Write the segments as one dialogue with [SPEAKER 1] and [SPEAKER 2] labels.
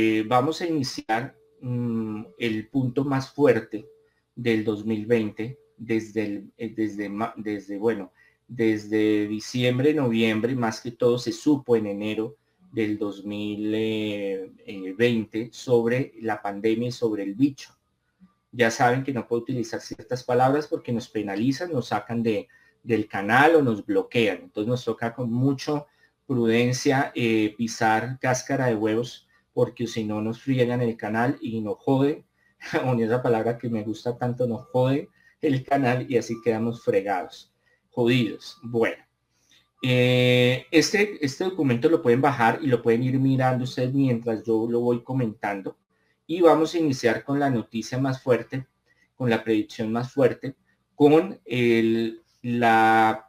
[SPEAKER 1] eh, vamos a iniciar mm, el punto más fuerte del 2020 desde, eh, desde, bueno, desde diciembre, noviembre, más que todo se supo en enero del 2020 sobre la pandemia y sobre el bicho. Ya saben que no puedo utilizar ciertas palabras porque nos penalizan, nos sacan de, del canal o nos bloquean. Entonces nos toca con mucho prudencia eh, pisar cáscara de huevos porque si no nos friegan el canal y nos jode, o esa palabra que me gusta tanto, nos jode el canal y así quedamos fregados, jodidos. Bueno, eh, este, este documento lo pueden bajar y lo pueden ir mirando ustedes mientras yo lo voy comentando. Y vamos a iniciar con la noticia más fuerte, con la predicción más fuerte, con el, la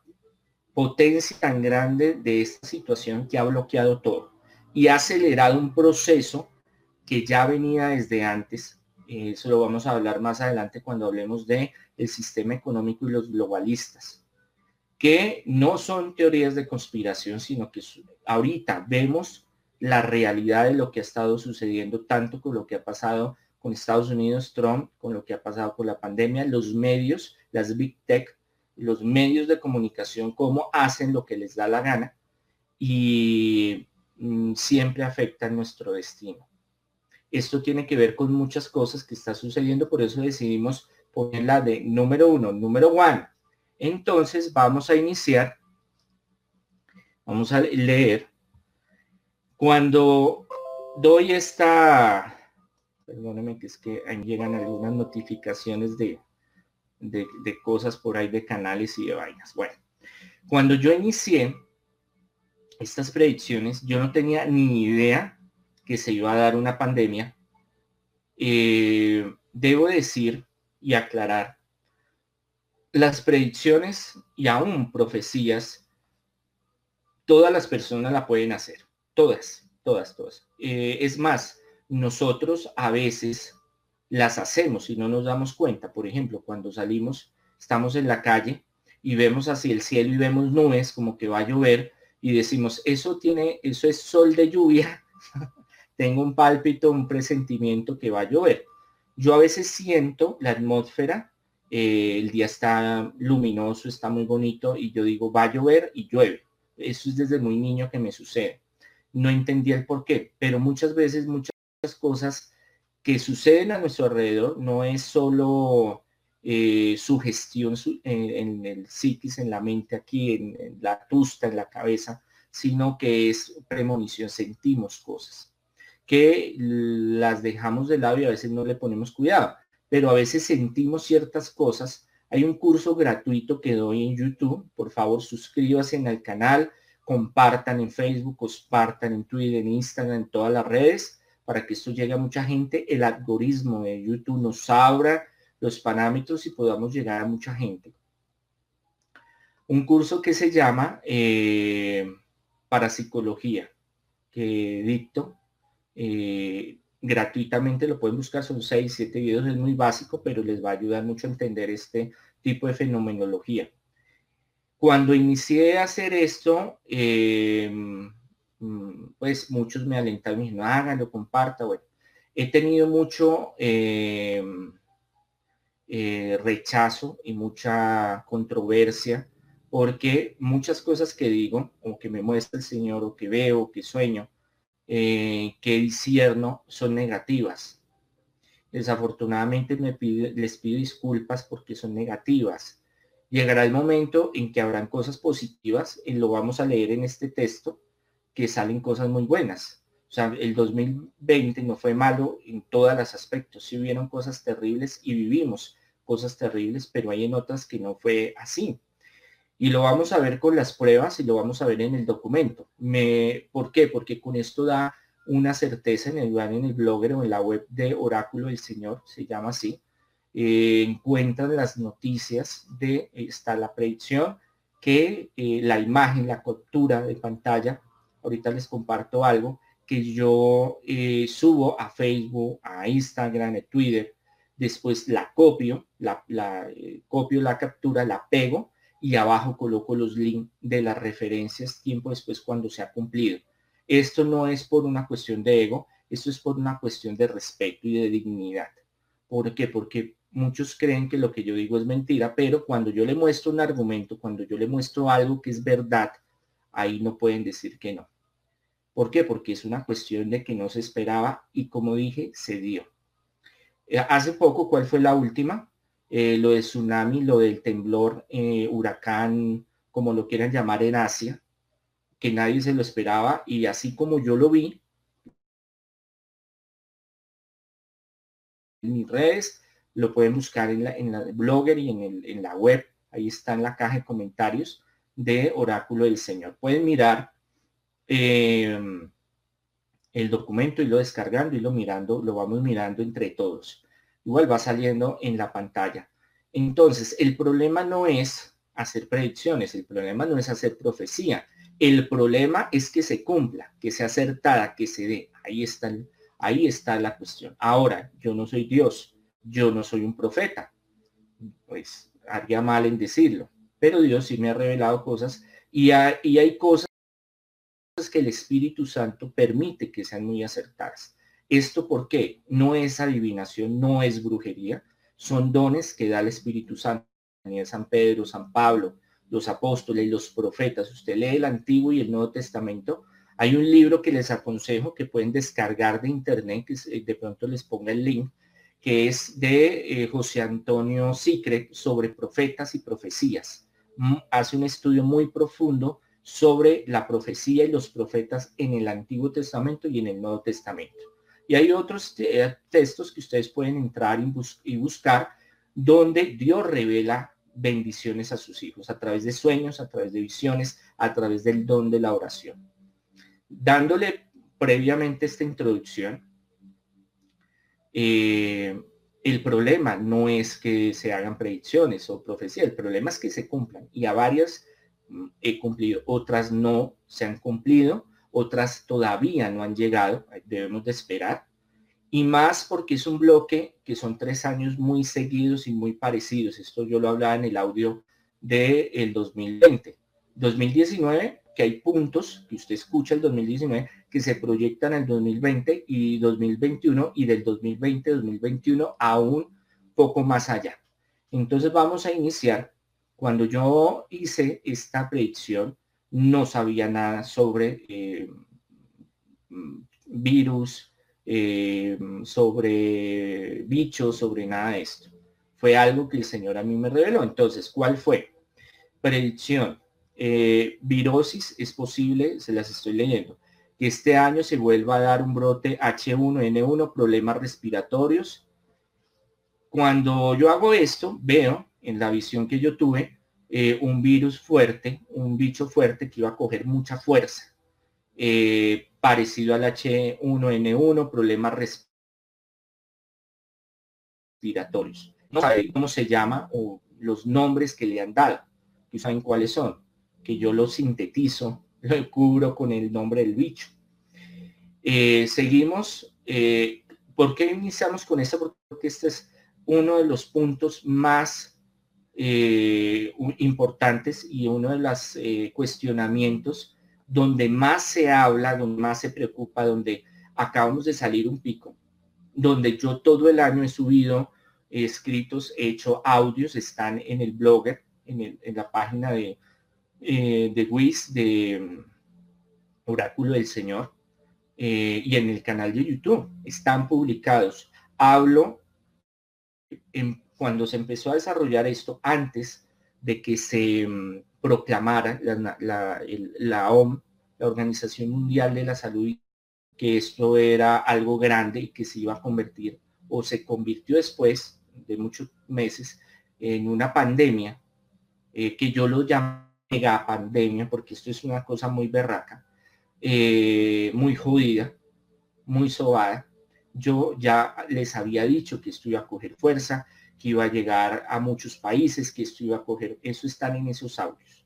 [SPEAKER 1] potencia tan grande de esta situación que ha bloqueado todo y ha acelerado un proceso que ya venía desde antes. Eso lo vamos a hablar más adelante cuando hablemos de el sistema económico y los globalistas, que no son teorías de conspiración, sino que ahorita vemos la realidad de lo que ha estado sucediendo, tanto con lo que ha pasado con Estados Unidos, Trump, con lo que ha pasado con la pandemia, los medios, las big tech, los medios de comunicación, cómo hacen lo que les da la gana. Y Mm, siempre afecta nuestro destino. Esto tiene que ver con muchas cosas que está sucediendo, por eso decidimos ponerla de número uno, número one. Entonces vamos a iniciar, vamos a leer. Cuando doy esta, perdóneme que es que llegan algunas notificaciones de, de, de cosas por ahí de canales y de vainas. Bueno, cuando yo inicié, estas predicciones, yo no tenía ni idea que se iba a dar una pandemia. Eh, debo decir y aclarar, las predicciones y aún profecías, todas las personas la pueden hacer, todas, todas, todas. Eh, es más, nosotros a veces las hacemos y no nos damos cuenta. Por ejemplo, cuando salimos, estamos en la calle y vemos hacia el cielo y vemos nubes como que va a llover y decimos, eso tiene, eso es sol de lluvia, tengo un pálpito, un presentimiento que va a llover. Yo a veces siento la atmósfera, eh, el día está luminoso, está muy bonito y yo digo, va a llover y llueve. Eso es desde muy niño que me sucede. No entendía el por qué, pero muchas veces muchas cosas que suceden a nuestro alrededor no es solo eh, sugestión en, el psiquis, en la mente aquí, en, la tusta, en la cabeza, sino que es premonición, sentimos cosas que las dejamos de lado y a veces no le ponemos cuidado, pero a veces sentimos ciertas cosas. Hay un curso gratuito que doy en YouTube, por favor suscríbase en el canal, compartan en Facebook, compartan en Twitter, en Instagram, en todas las redes, para que esto llegue a mucha gente. El algoritmo de YouTube nos abra los parámetros y podamos llegar a mucha gente. Un curso que se llama eh, Parapsicología, que dicto eh, gratuitamente, lo pueden buscar, son 6, 7 videos, es muy básico, pero les va a ayudar mucho a entender este tipo de fenomenología. Cuando inicié a hacer esto, eh, pues muchos me alentaron y dijeron, háganlo, comparta, bueno. He tenido mucho eh, rechazo y mucha controversia, porque muchas cosas que digo, o que me muestra el Señor, o que veo, que sueño, eh, que discierno, son negativas. Desafortunadamente me les pido disculpas porque son negativas. Llegará el momento en que habrán cosas positivas, y lo vamos a leer en este texto, que salen cosas muy buenas. O sea, el 2020 no fue malo en todos los aspectos, sí hubieron cosas terribles y vivimos cosas terribles, pero hay en otras que no fue así. Y lo vamos a ver con las pruebas y lo vamos a ver en el documento. Me, ¿Por qué? Porque con esto da una certeza en el, en el blogger o en la web de Oráculo del Señor, se llama así. Eh, encuentran las noticias de, está la predicción, que eh, la imagen, la captura de pantalla, ahorita les comparto algo, que yo eh, subo a Facebook, a Instagram, a Twitter, después la copio, la, eh, copio la captura, la pego y abajo coloco los links de las referencias tiempo después cuando se ha cumplido. Esto no es por una cuestión de ego, Esto es por una cuestión de respeto y de dignidad. ¿Por qué? Porque muchos creen que lo que yo digo es mentira, pero cuando yo le muestro un argumento, cuando yo le muestro algo que es verdad, ahí no pueden decir que no. ¿Por qué? Porque es una cuestión de que no se esperaba y como dije, se dio. Eh, hace poco, ¿cuál fue la última? Eh, lo de tsunami, lo del temblor, eh, huracán, como lo quieran llamar en Asia, que nadie se lo esperaba y así como yo lo vi, en mis redes, lo pueden buscar en la, en la blogger y en, el, en la web, ahí está en la caja de comentarios de Oráculo del Señor. Pueden mirar em, el documento y lo descargando y lo mirando, lo vamos mirando entre todos. Igual va saliendo en la pantalla. Entonces, el problema no es hacer predicciones, el problema no es hacer profecía, el problema es que se cumpla, que sea acertada, que se dé. Ahí está Ahí está la cuestión. Ahora, yo no soy Dios, yo no soy un profeta. Pues haría mal en decirlo, pero Dios sí me ha revelado cosas y hay, cosas que el Espíritu Santo permite que sean muy acertadas. ¿Esto porque No es adivinación, no es brujería, son dones que da el Espíritu Santo. San Pedro, San Pablo, los apóstoles, los profetas. Usted lee el Antiguo y el Nuevo Testamento hay un libro que les aconsejo que pueden descargar de internet, que de pronto les ponga el link, que es de eh, José Antonio Sicre sobre profetas y profecías. Mm, hace un estudio muy profundo sobre la profecía y los profetas en el Antiguo Testamento y en el Nuevo Testamento. Y hay otros eh, textos que ustedes pueden entrar y buscar donde Dios revela bendiciones a sus hijos a través de sueños, a través de visiones, a través del don de la oración dándole previamente esta introducción, eh, el problema no es que se hagan predicciones o profecías, el problema es que se cumplan. Y a varias mm, he cumplido, otras no se han cumplido, otras todavía no han llegado, debemos de esperar. Y más porque es un bloque que son tres años muy seguidos y muy parecidos. Esto yo lo hablaba en el audio del el 2020. 2019 que hay puntos que usted escucha el 2019 que se proyectan el 2020 y 2021 y del 2020 2021 aún poco más allá. Entonces vamos a iniciar. Cuando yo hice esta predicción, no sabía nada sobre eh, virus, eh, sobre bichos, sobre nada de esto. Fue algo que el Señor a mí me reveló. Entonces, ¿cuál fue? Predicción eh, virosis es posible, se las estoy leyendo, que este año se vuelva a dar un brote H1N1, problemas respiratorios. Cuando yo hago esto, veo en la visión que yo tuve eh, un virus fuerte, un bicho fuerte que iba a coger mucha fuerza, eh, parecido al H1N1, problemas respiratorios. No saben cómo se llama o los nombres que le han dado, saben cuáles son que yo lo sintetizo, lo cubro con el nombre del bicho. Eh, seguimos. ¿Por qué iniciamos con esto? Porque este es uno de los puntos más eh, importantes y uno de los cuestionamientos donde más se habla, donde más se preocupa, donde acabamos de salir un pico, donde yo todo el año he subido escritos, he hecho audios, están en el blogger, en la página de, eh, de WIS, de mm, Oráculo del Señor, eh, y en el canal de YouTube. Están publicados. Hablo en, cuando se empezó a desarrollar esto, antes de que se mm, proclamara la, la, la OM, la Organización Mundial de la Salud, que esto era algo grande y que se iba a convertir o se convirtió después de muchos meses en una pandemia eh, que yo lo llamo mega pandemia, porque esto es una cosa muy berraca, eh, muy jodida, muy sobada. Yo ya les había dicho que esto iba a coger fuerza, que iba a llegar a muchos países, que esto iba a coger, eso están en esos audios,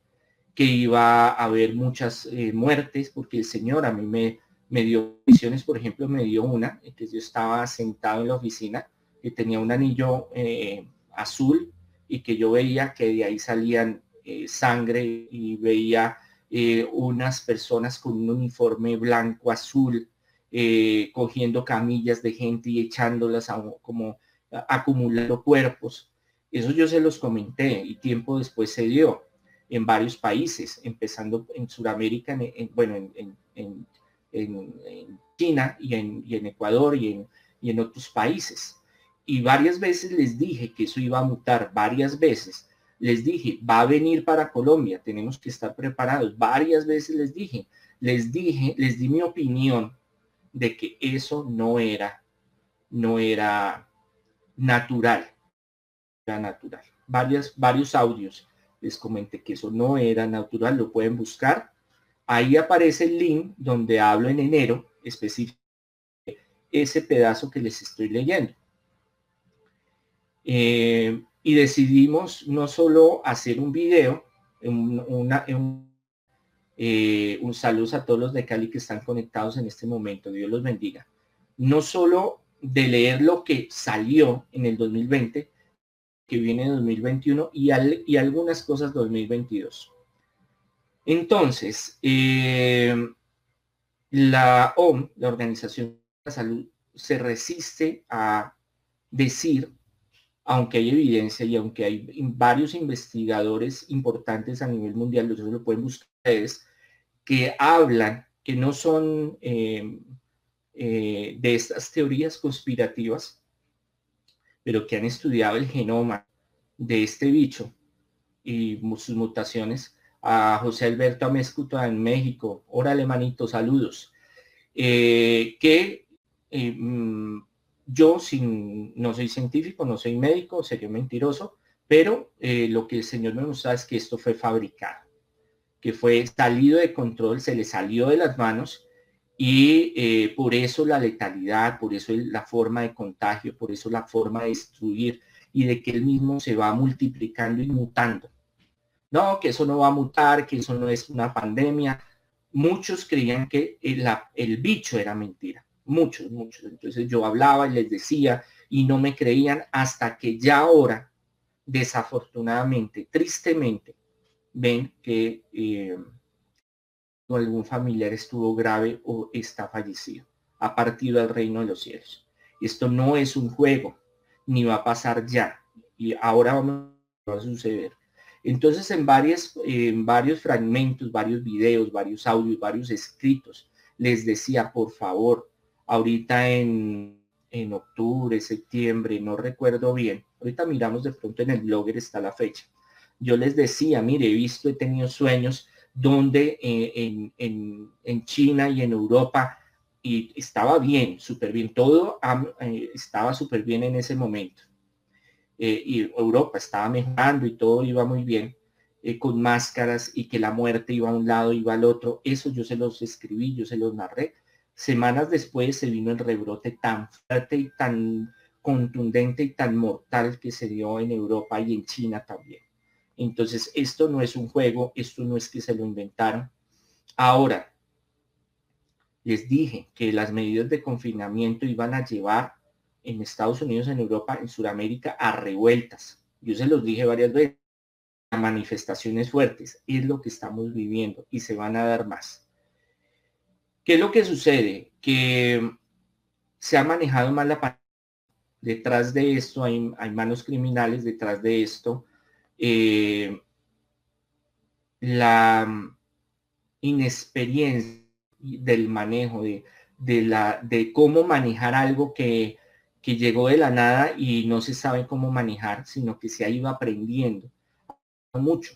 [SPEAKER 1] que iba a haber muchas eh, muertes, porque el Señor a mí me, me dio visiones, por ejemplo, me dio una, que yo estaba sentado en la oficina, que tenía un anillo eh, azul y que yo veía que de ahí salían eh, sangre y veía unas personas con un uniforme blanco azul cogiendo camillas de gente y echándolas como acumulando cuerpos. Eso yo se los comenté y tiempo después se dio en varios países, empezando en Sudamérica, en, bueno, en, China y en, Ecuador y en, y en otros países. Y varias veces les dije que eso iba a mutar, varias veces. Les dije, va a venir para Colombia, tenemos que estar preparados. Varias veces les dije, les dije, les di mi opinión de que eso no era, no era natural, era natural. Varias, varios audios les comenté que eso no era natural, lo pueden buscar. Ahí aparece el link donde hablo en enero específico ese pedazo que les estoy leyendo. Eh, y decidimos no solo hacer un video, una, eh, un saludo a todos los de Cali que están conectados en este momento, Dios los bendiga. No solo de leer lo que salió en el 2020, que viene en 2021 y, y algunas cosas 2022. Entonces, eh, la OM, la Organización de la Salud, se resiste a decir, aunque hay evidencia y aunque hay varios investigadores importantes a nivel mundial, ustedes lo pueden buscar ustedes, que hablan, que no son eh, eh, de estas teorías conspirativas, pero que han estudiado el genoma de este bicho y sus mutaciones, a José Alberto Amezcuta en México, órale manito, saludos, eh, que eh, mm, yo sin, no soy científico, no soy médico, sería mentiroso, pero lo que el Señor me mostró es que esto fue fabricado, que fue salido de control, se le salió de las manos y eh, por eso la letalidad, por eso la forma de contagio, por eso la forma de destruir y de que él mismo se va multiplicando y mutando. No, que eso no va a mutar, que eso no es una pandemia. Muchos creían que el, el bicho era mentira. Muchos, muchos. Entonces yo hablaba y les decía y no me creían hasta que ya ahora, desafortunadamente, tristemente, ven que eh, algún familiar estuvo grave o está fallecido, ha partido al reino de los cielos. Esto no es un juego, ni va a pasar ya. Y ahora vamos a suceder. Entonces, en, varias, en varios fragmentos, varios videos, varios audios, varios escritos, les decía, por favor, ahorita en, en octubre, septiembre, no recuerdo bien, ahorita miramos de pronto en el blogger está la fecha. Yo les decía, mire, he visto, he tenido sueños donde eh, en, China y en Europa y estaba bien, súper bien, todo eh, estaba súper bien en ese momento. Eh, y Europa estaba mejorando y todo iba muy bien, con máscaras y que la muerte iba a un lado, iba al otro. Eso yo se los escribí, yo se los narré. Semanas después se vino el rebrote tan fuerte y tan contundente y tan mortal que se dio en Europa y en China también. Entonces, esto no es un juego, esto no es que se lo inventaron. Ahora, les dije que las medidas de confinamiento iban a llevar en Estados Unidos, en Europa, en Sudamérica, a revueltas. Yo se los dije varias veces, a manifestaciones fuertes. Es lo que estamos viviendo y se van a dar más. ¿Qué es lo que sucede? Que se ha manejado mal la pandemia. Detrás de esto hay, hay manos criminales, detrás de esto eh, la inexperiencia del manejo, de, la, de cómo manejar algo que, que llegó de la nada y no se sabe cómo manejar, sino que se ha ido aprendiendo mucho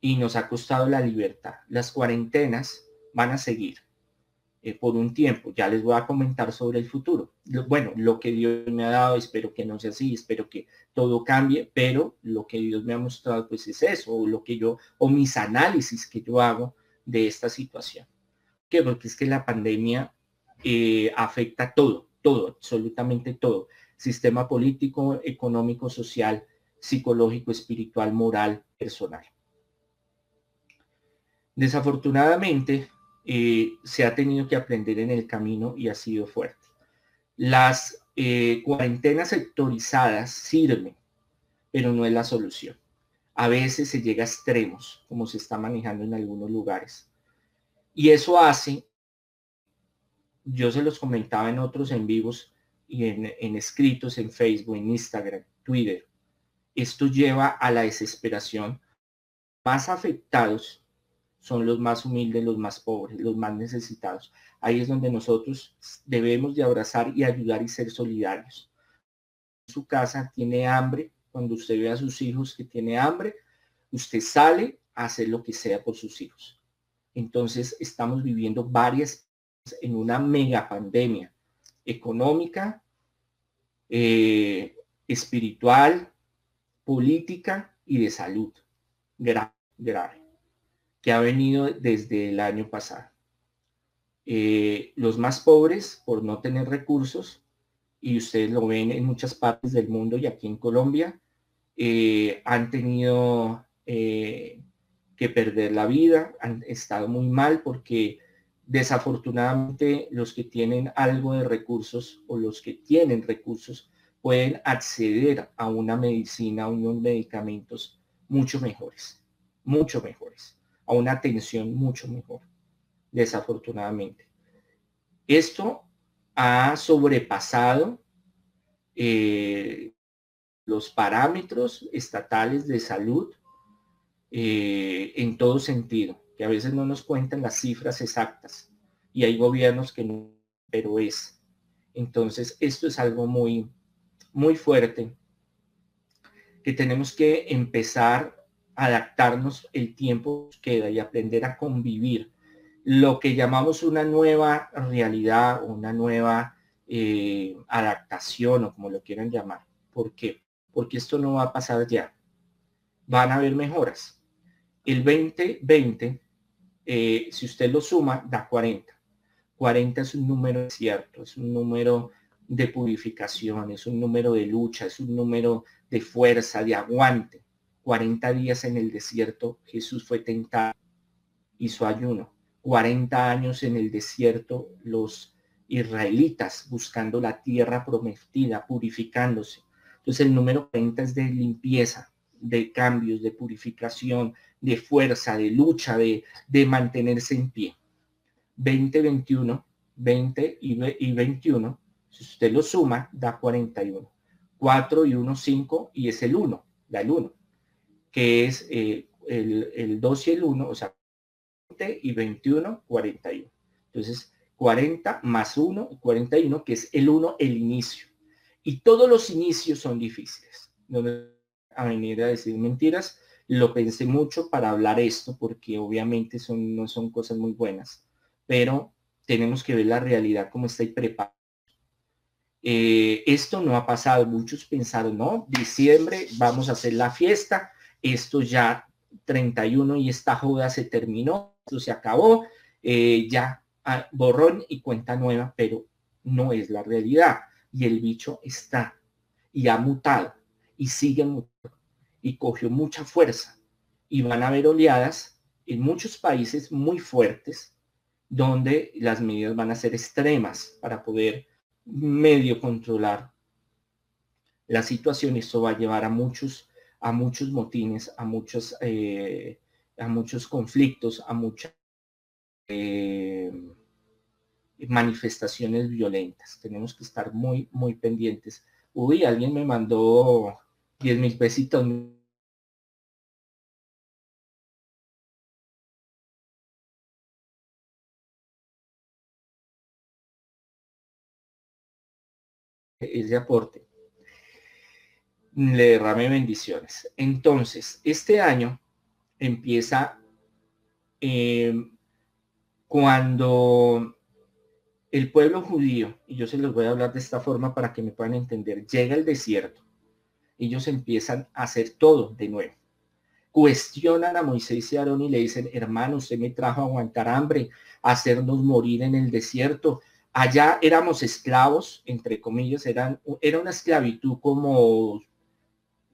[SPEAKER 1] y nos ha costado la libertad. Las cuarentenas van a seguir. Eh, por un tiempo. Ya les voy a comentar sobre el futuro. bueno, lo que Dios me ha dado, espero que no sea así, espero que todo cambie, pero lo que Dios me ha mostrado pues es eso, o lo que yo, o mis análisis que yo hago de esta situación. ¿Qué? Porque es que la pandemia eh, afecta todo, todo, absolutamente todo. Sistema político, económico, social, psicológico, espiritual, moral, personal. Desafortunadamente, eh, se ha tenido que aprender en el camino y ha sido fuerte. Las eh, cuarentenas sectorizadas sirven, pero no es la solución. A veces se llega a extremos, como se está manejando en algunos lugares. Y eso hace yo se los comentaba en otros en vivos y en, en escritos en Facebook, en Instagram, Twitter. Esto lleva a la desesperación. Más afectados son los más humildes, los más pobres, los más necesitados. Ahí es donde nosotros debemos de abrazar y ayudar y ser solidarios. Su casa tiene hambre, cuando usted ve a sus hijos que tiene hambre, usted sale a hacer lo que sea por sus hijos. Entonces estamos viviendo varias en una mega pandemia económica, eh, espiritual, política y de salud. Grave, grave que ha venido desde el año pasado. Eh, los más pobres, por no tener recursos, y ustedes lo ven en muchas partes del mundo y aquí en Colombia, eh, han tenido eh, que perder la vida, han estado muy mal porque desafortunadamente los que tienen algo de recursos o los que tienen recursos pueden acceder a una medicina, a unos medicamentos mucho mejores, mucho mejores a una atención mucho mejor, desafortunadamente. Esto ha sobrepasado eh, los parámetros estatales de salud eh, en todo sentido, que a veces no nos cuentan las cifras exactas y hay gobiernos que no, pero es. Entonces, esto es algo muy, muy fuerte que tenemos que empezar adaptarnos el tiempo que queda y aprender a convivir lo que llamamos una nueva realidad, una nueva eh, adaptación o como lo quieran llamar. ¿Por qué? Porque esto no va a pasar ya. Van a haber mejoras. El 2020, eh, si usted lo suma, da 40. 40 es un número cierto, es un número de purificación, es un número de lucha, es un número de fuerza, de aguante. 40 días en el desierto, Jesús fue tentado, hizo ayuno. 40 años en el desierto, los israelitas buscando la tierra prometida, purificándose. Entonces el número 40 es de limpieza, de cambios, de purificación, de fuerza, de lucha, de, de mantenerse en pie. 20, 21, 20 y, 21, si usted lo suma, da 41. 4 y 1, 5 y es el 1, da el 1 que es eh, el, el 2 y el 1, o sea, 20 y 21, 41. Entonces, 40 más 1, 41, que es el 1, el inicio. Y todos los inicios son difíciles. No me a venir a decir mentiras. Lo pensé mucho para hablar esto, porque obviamente son, no son cosas muy buenas. Pero tenemos que ver la realidad como está y preparado. Eh, esto no ha pasado. Muchos pensaron, no, diciembre vamos a hacer la fiesta esto ya 31 y esta joda se terminó, esto se acabó, eh, ya ah, borrón y cuenta nueva, pero no es la realidad. Y el bicho está y ha mutado y sigue mutando y cogió mucha fuerza. Y van a haber oleadas en muchos países muy fuertes donde las medidas van a ser extremas para poder medio controlar la situación. Esto va a llevar a muchos a muchos motines, a muchos, eh, a muchos conflictos, a muchas eh, manifestaciones violentas. Tenemos que estar muy, muy pendientes. Uy, alguien me mandó 10 mil pesitos. Ese aporte le derrame bendiciones. Entonces, este año empieza eh, cuando el pueblo judío, y yo se los voy a hablar de esta forma para que me puedan entender, llega el desierto, ellos empiezan a hacer todo de nuevo. Cuestionan a Moisés y Aarón y le dicen, hermano, usted me trajo aguantar hambre, hacernos morir en el desierto. Allá éramos esclavos, entre comillas, eran, era una esclavitud como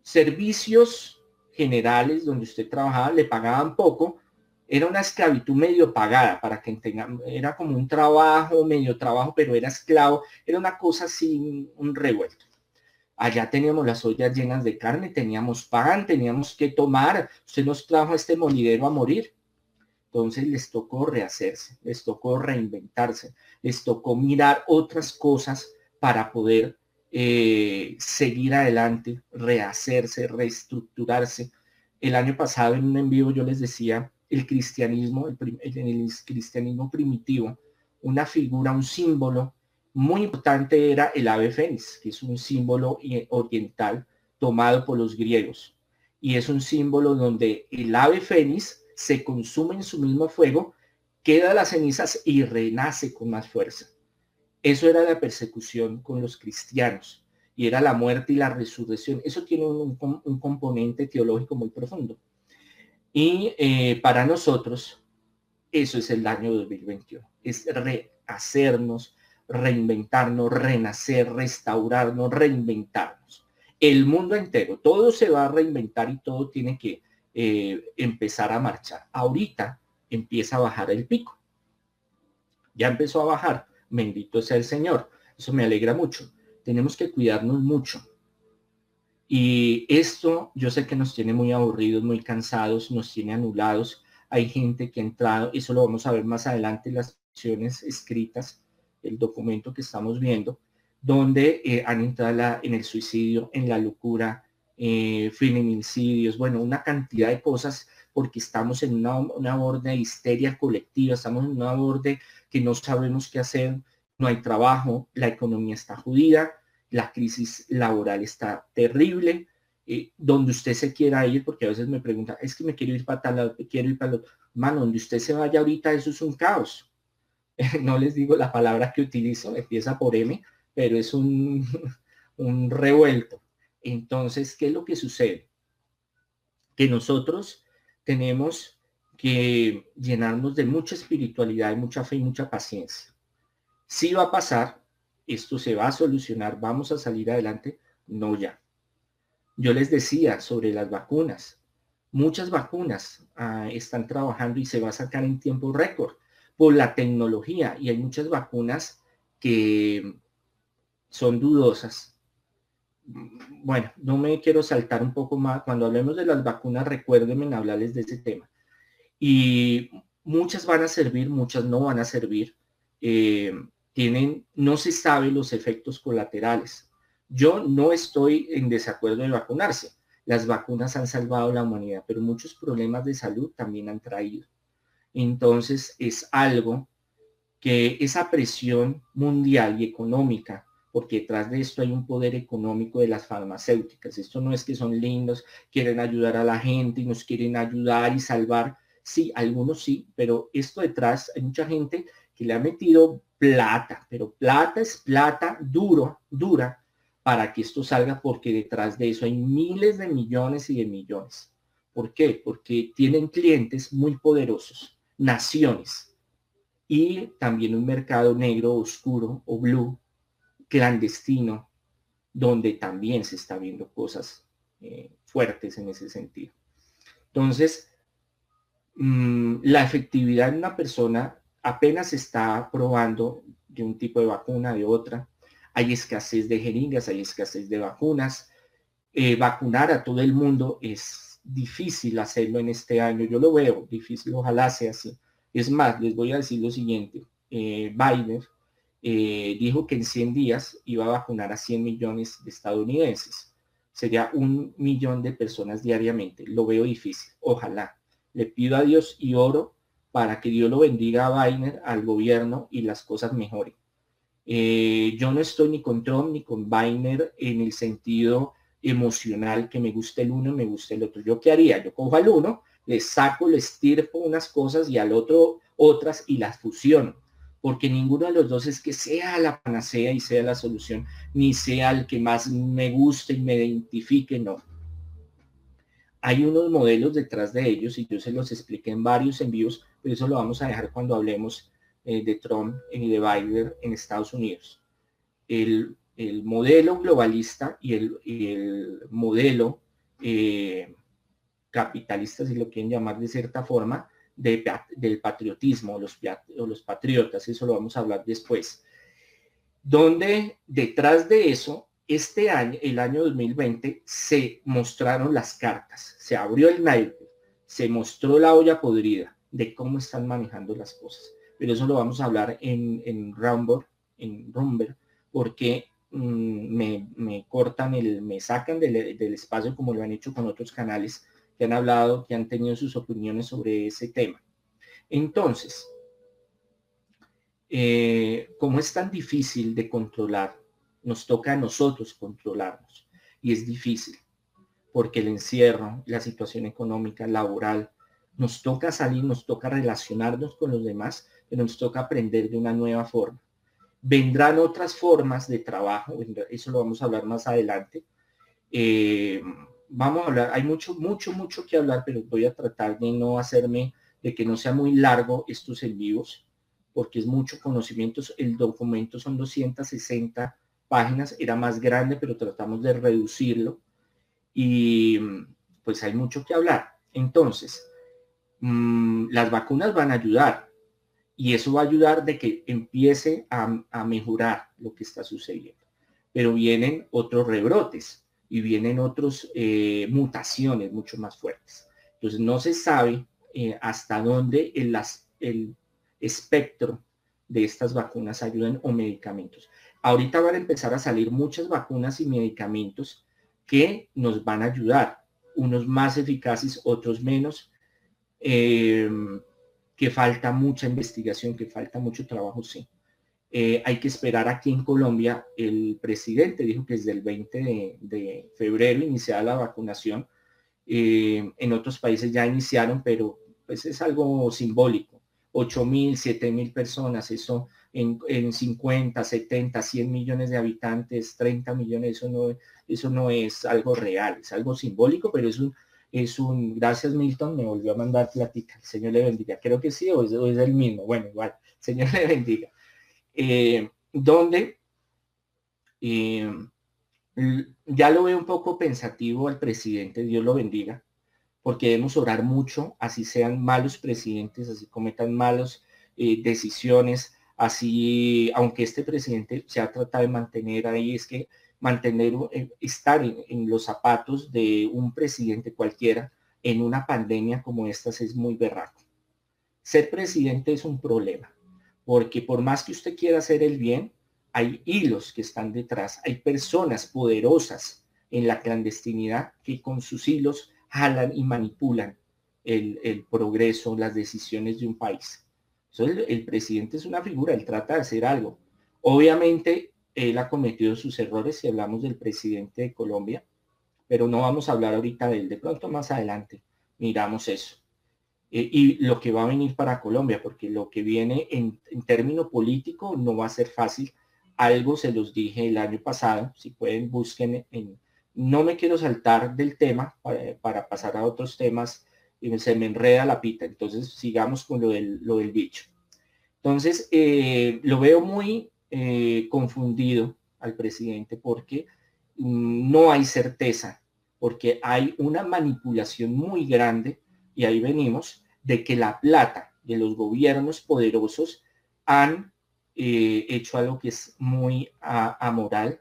[SPEAKER 1] servicios generales donde usted trabajaba, le pagaban poco, era una esclavitud medio pagada, para que tengan, era como un trabajo, medio trabajo, pero era esclavo, era una cosa sin un revuelto. Allá teníamos las ollas llenas de carne, teníamos pan, teníamos que tomar, usted nos trajo a este molidero a morir. Entonces les tocó rehacerse, les tocó reinventarse, les tocó mirar otras cosas para poder eh, seguir adelante, rehacerse, reestructurarse. El año pasado en un envío yo les decía, el cristianismo, el, el cristianismo primitivo, una figura, un símbolo muy importante era el ave fénix, que es un símbolo oriental tomado por los griegos. Y es un símbolo donde el ave fénix se consume en su mismo fuego, queda las cenizas y renace con más fuerza. Eso era la persecución con los cristianos y era la muerte y la resurrección. Eso tiene un, componente teológico muy profundo. Y eh, para nosotros, eso es el año 2021. Es rehacernos, reinventarnos, renacer, restaurarnos, reinventarnos. El mundo entero, todo se va a reinventar y todo tiene que eh, empezar a marchar. Ahorita empieza a bajar el pico. Ya empezó a bajar. Bendito sea el Señor. Eso me alegra mucho. Tenemos que cuidarnos mucho. Y esto yo sé que nos tiene muy aburridos, muy cansados, nos tiene anulados. Hay gente que ha entrado, eso lo vamos a ver más adelante en las acciones escritas, el documento que estamos viendo, donde eh, han entrado en el suicidio, en la locura, eh, feminicidios, bueno, una cantidad de cosas porque estamos en una, una de histeria colectiva, estamos en una borde que no sabemos qué hacer, no hay trabajo, la economía está jodida, la crisis laboral está terrible, eh, donde usted se quiera ir, porque a veces me pregunta, es que me quiero ir para tal lado, quiero ir para lo mano, donde usted se vaya ahorita, eso es un caos. no les digo la palabra que utilizo, empieza por M, pero es un, un revuelto. Entonces, ¿qué es lo que sucede? Que nosotros tenemos que llenarnos de mucha espiritualidad, mucha fe y mucha paciencia. Si va a pasar, esto se va a solucionar, vamos a salir adelante, no ya. Yo les decía sobre las vacunas. Muchas vacunas ah, están trabajando y se va a sacar en tiempo récord por la tecnología y hay muchas vacunas que son dudosas, bueno, no me quiero saltar un poco más. Cuando hablemos de las vacunas, recuérdenme hablarles de ese tema. Y muchas van a servir, muchas no van a servir. Eh, tienen, no se sabe los efectos colaterales. Yo no estoy en desacuerdo de vacunarse. Las vacunas han salvado la humanidad, pero muchos problemas de salud también han traído. Entonces es algo que esa presión mundial y económica porque detrás de esto hay un poder económico de las farmacéuticas. Esto no es que son lindos, quieren ayudar a la gente y nos quieren ayudar y salvar. Sí, algunos sí, pero esto detrás hay mucha gente que le ha metido plata, pero plata es plata duro, dura, para que esto salga, porque detrás de eso hay miles de millones y de millones. ¿Por qué? Porque tienen clientes muy poderosos, naciones, y también un mercado negro, oscuro o blue clandestino, donde también se está viendo cosas eh, fuertes en ese sentido. Entonces, mm, la efectividad en una persona apenas está probando de un tipo de vacuna, de otra. Hay escasez de jeringas, hay escasez de vacunas. Eh, vacunar a todo el mundo es difícil hacerlo en este año. Yo lo veo difícil, ojalá sea así. Es más, les voy a decir lo siguiente. Eh, Biden eh, dijo que en 100 días iba a vacunar a 100 millones de estadounidenses. Sería un millón de personas diariamente. Lo veo difícil. Ojalá. Le pido a Dios y oro para que Dios lo bendiga a Biden, al gobierno y las cosas mejoren. Eh, yo no estoy ni con Trump ni con Biden en el sentido emocional que me guste el uno y me guste el otro. ¿Yo qué haría? Yo cojo al uno, le saco, le estirpo unas cosas y al otro otras y las fusiono porque ninguno de los dos es que sea la panacea y sea la solución, ni sea el que más me guste y me identifique, no. Hay unos modelos detrás de ellos y yo se los expliqué en varios envíos, pero eso lo vamos a dejar cuando hablemos eh, de Trump y de Biden en Estados Unidos. El, modelo globalista y el, modelo eh, capitalista, si lo quieren llamar de cierta forma, del patriotismo, los, los patriotas, eso lo vamos a hablar después, donde detrás de eso, este año, el año 2020, se mostraron las cartas, se abrió el naipe, se mostró la olla podrida, de cómo están manejando las cosas. Pero eso lo vamos a hablar en, en Rumble, en Rumble, porque mm, me, cortan, el, me sacan del, espacio como lo han hecho con otros canales que han hablado, que han tenido sus opiniones sobre ese tema. Entonces, eh, como es tan difícil de controlar, nos toca a nosotros controlarnos. Y es difícil, porque el encierro, la situación económica, laboral, nos toca salir, nos toca relacionarnos con los demás, pero nos toca aprender de una nueva forma. Vendrán otras formas de trabajo, eso lo vamos a hablar más adelante. Eh, vamos a hablar, hay mucho, mucho, mucho que hablar, pero voy a tratar de no hacerme, de que no sea muy largo estos en vivos, porque es mucho conocimiento. El documento son 260 páginas, era más grande, pero tratamos de reducirlo. Y pues hay mucho que hablar. Entonces, mm, las vacunas van a ayudar, y eso va a ayudar de que empiece a, mejorar lo que está sucediendo. Pero vienen otros rebrotes y vienen otras eh, mutaciones mucho más fuertes. Entonces no se sabe eh, hasta dónde el, el espectro de estas vacunas ayudan o medicamentos. Ahorita van a empezar a salir muchas vacunas y medicamentos que nos van a ayudar, unos más eficaces, otros menos. Eh, que falta mucha investigación, que falta mucho trabajo, sí. Eh, hay que esperar aquí en Colombia, el presidente dijo que desde el 20 de, febrero iniciaba la vacunación. Eh, en otros países ya iniciaron, pero pues es algo simbólico. 8 mil, 7 mil personas, eso en, en, 50, 70, 100 millones de habitantes, 30 millones, eso no, eso no es algo real, es algo simbólico, pero es un, es un, gracias Milton, me volvió a mandar platica, el Señor le bendiga, creo que sí, o es, el mismo, bueno, igual, Señor le bendiga, eh, donde eh, ya lo veo un poco pensativo al presidente, Dios lo bendiga, porque debemos orar mucho, así sean malos presidentes, así cometan malas eh, decisiones, así, aunque este presidente se ha tratado de mantener ahí, es que mantener, estar en, los zapatos de un presidente cualquiera en una pandemia como esta es muy berraco. Ser presidente es un problema, porque por más que usted quiera hacer el bien, hay hilos que están detrás, hay personas poderosas en la clandestinidad que con sus hilos jalan y manipulan el, progreso, las decisiones de un país. Entonces, el, el, presidente es una figura, él trata de hacer algo. Obviamente él ha cometido sus errores si hablamos del presidente de Colombia, pero no vamos a hablar ahorita de él. De pronto más adelante miramos eso. Eh, y lo que va a venir para Colombia, porque lo que viene en, término político no va a ser fácil. Algo se los dije el año pasado, si pueden busquen en... No me quiero saltar del tema para, pasar a otros temas y se me enreda la pita, entonces sigamos con lo del, lo del bicho. Entonces, eh, lo veo muy eh, confundido al presidente porque mm, no hay certeza, porque hay una manipulación muy grande, y ahí venimos, de que la plata de los gobiernos poderosos han eh, hecho algo que es muy amoral,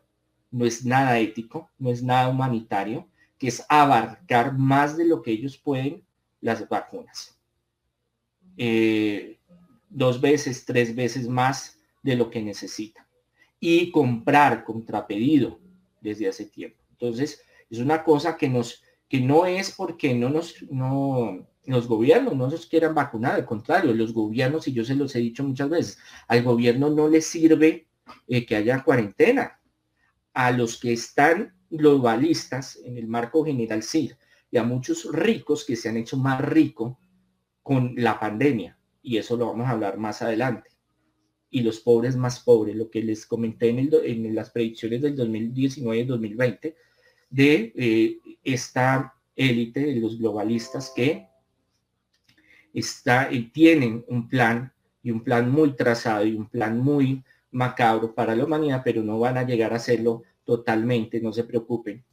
[SPEAKER 1] no es nada ético, no es nada humanitario, que es abarcar más de lo que ellos pueden las vacunas. Eh, dos veces, tres veces más de lo que necesita y comprar contrapedido desde hace tiempo. Entonces, es una cosa que nos que no es porque no nos no los gobiernos no nos quieran vacunar, al contrario, los gobiernos, y yo se los he dicho muchas veces, al gobierno no le sirve eh, que haya cuarentena. A los que están globalistas en el marco general sí, y a muchos ricos que se han hecho más ricos con la pandemia, y eso lo vamos a hablar más adelante y los pobres más pobres, lo que les comenté en, las predicciones del 2019-2020 de eh, esta élite de los globalistas que está, y tienen un plan y un plan muy trazado y un plan muy macabro para la humanidad, pero no van a llegar a hacerlo totalmente, no se preocupen.